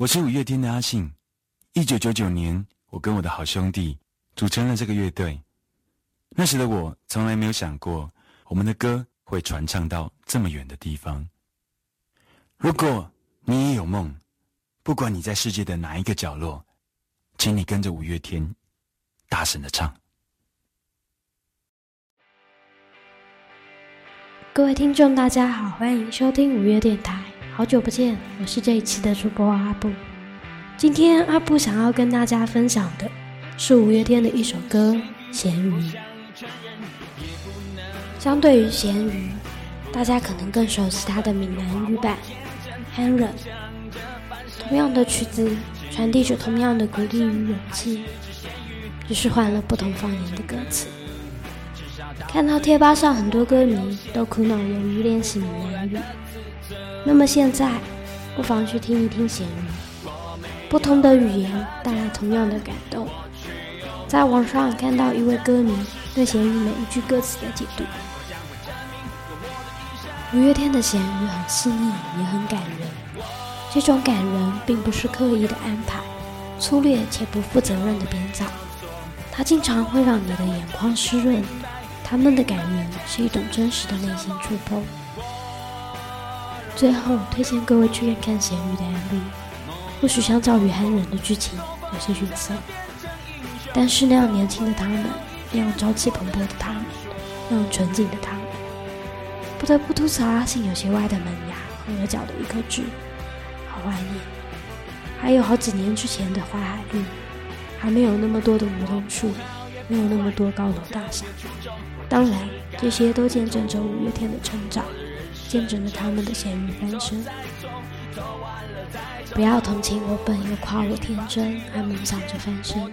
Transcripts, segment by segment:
我是五月天的阿信。一九九九年，我跟我的好兄弟组成了这个乐队。那时的我从来没有想过，我们的歌会传唱到这么远的地方。如果你也有梦，不管你在世界的哪一个角落，请你跟着五月天，大声的唱。各位听众，大家好，欢迎收听五月电台。好久不见，我是这一期的主播阿布。今天阿布想要跟大家分享的是五月天的一首歌《咸鱼》。相对于咸鱼，大家可能更熟悉他的闽南语版《h a n r 同样的曲子，传递着同样的鼓励与勇气，只是换了不同方言的歌词。看到贴吧上很多歌迷都苦恼由于练习闽南语，那么现在不妨去听一听咸鱼，不同的语言带来同样的感动。在网上看到一位歌迷对咸鱼每一句歌词的解读，五月天的咸鱼很细腻，也很感人。这种感人并不是刻意的安排，粗略且不负责任的编造，它经常会让你的眼眶湿润。他们的感人是一种真实的内心触碰。最后推荐各位去看看咸鱼的 MV，或许相较于憨人的剧情有些逊色，但是那样年轻的他们，那样朝气蓬勃的他们，那样纯净的他们，不得不吐槽阿信有些歪的门牙和额角的一颗痣，好怀念。还有好几年之前的淮海路，还没有那么多的梧桐树，没有那么多高楼大厦。当然，这些都见证着五月天的成长，见证着他们的咸鱼翻身。不要同情我笨，又夸我天真，还梦想着翻身。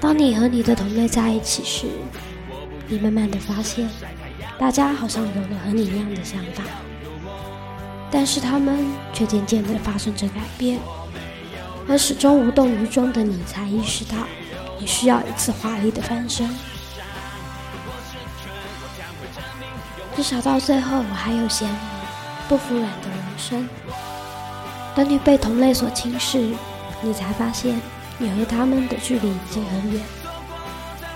当你和你的同类在一起时，你慢慢的发现，大家好像有了和你一样的想法，但是他们却渐渐的发生着改变，而始终无动于衷的你才意识到，你需要一次华丽的翻身。至少到最后，我还有咸鱼，不服软的人生。当你被同类所轻视，你才发现你和他们的距离已经很远。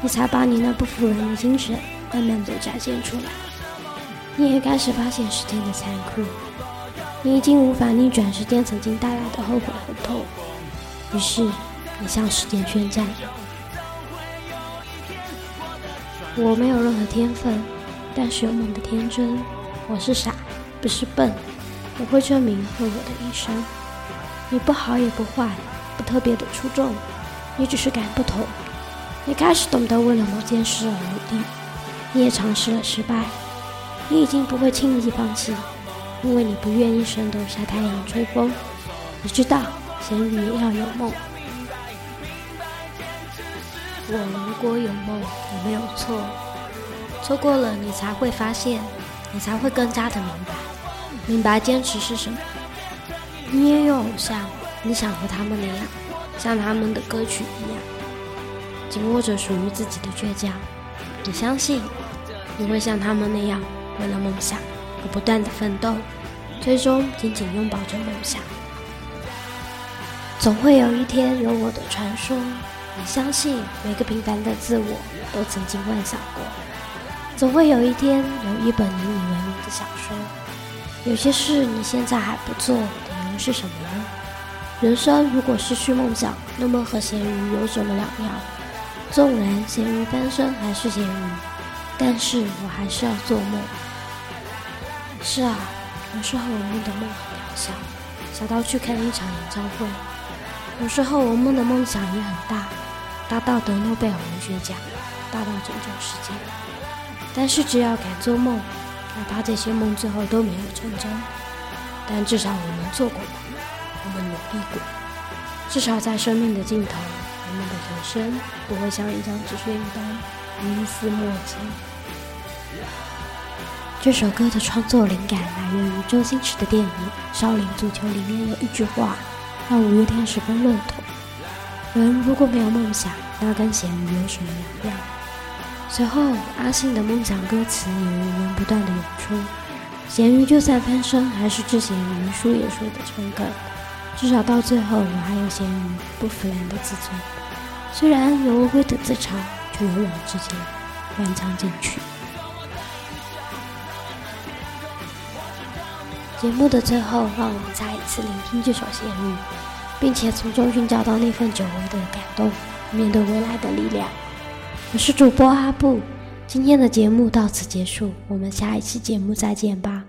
你才把你那不服软的精神慢慢的展现出来。你也开始发现时间的残酷，你已经无法逆转时间曾经带来的后悔和痛。于是，你向时间宣战。我没有任何天分。但是有梦的天真，我是傻，不是笨，我会证明我的一生。你不好也不坏，不特别的出众，你只是感不同。你开始懂得为了某件事而努力，你也尝试了失败，你已经不会轻易放弃，因为你不愿意升斗下太阳吹风。你知道，咸鱼要有梦。我如果有梦，我没有错。错过了，你才会发现，你才会更加的明白，明白坚持是什么。你也有偶像，你想和他们那样，像他们的歌曲一样，紧握着属于自己的倔强。你相信，你会像他们那样，为了梦想而不断的奋斗，最终紧紧拥抱着梦想。总会有一天有我的传说。你相信，每个平凡的自我都曾经幻想过。总会有一天有一本引你为名的小说。有些事你现在还不做，理由是什么呢？人生如果失去梦想，那么和咸鱼有什么两样？纵然咸鱼翻身还是咸鱼，但是我还是要做梦。是啊，有时候我们的梦很渺小，小到去看一场演唱会；有时候我们的梦想也很大，大到得诺贝尔文学奖，大到拯救世界。但是只要敢做梦，哪怕这些梦最后都没有成真，但至少我们做过，我们努力过。至少在生命的尽头，我们的人生不会像一张纸屑一般一丝墨迹。这首歌的创作灵感来源于周星驰的电影《少林足球》里面有一句话，让五月天十分认同：人如果没有梦想，那跟咸鱼有什么两样？随后，阿信的梦想歌词也源源不断的涌出。咸鱼就算翻身，还是只咸鱼，输也输的诚恳。至少到最后，我还有咸鱼不服人的自尊。虽然有乌龟的自嘲，却勇往直前，乱唱进去。节目的最后，让我们再一次聆听这首咸鱼，并且从中寻找到那份久违的感动，面对未来的力量。我是主播阿布，今天的节目到此结束，我们下一期节目再见吧。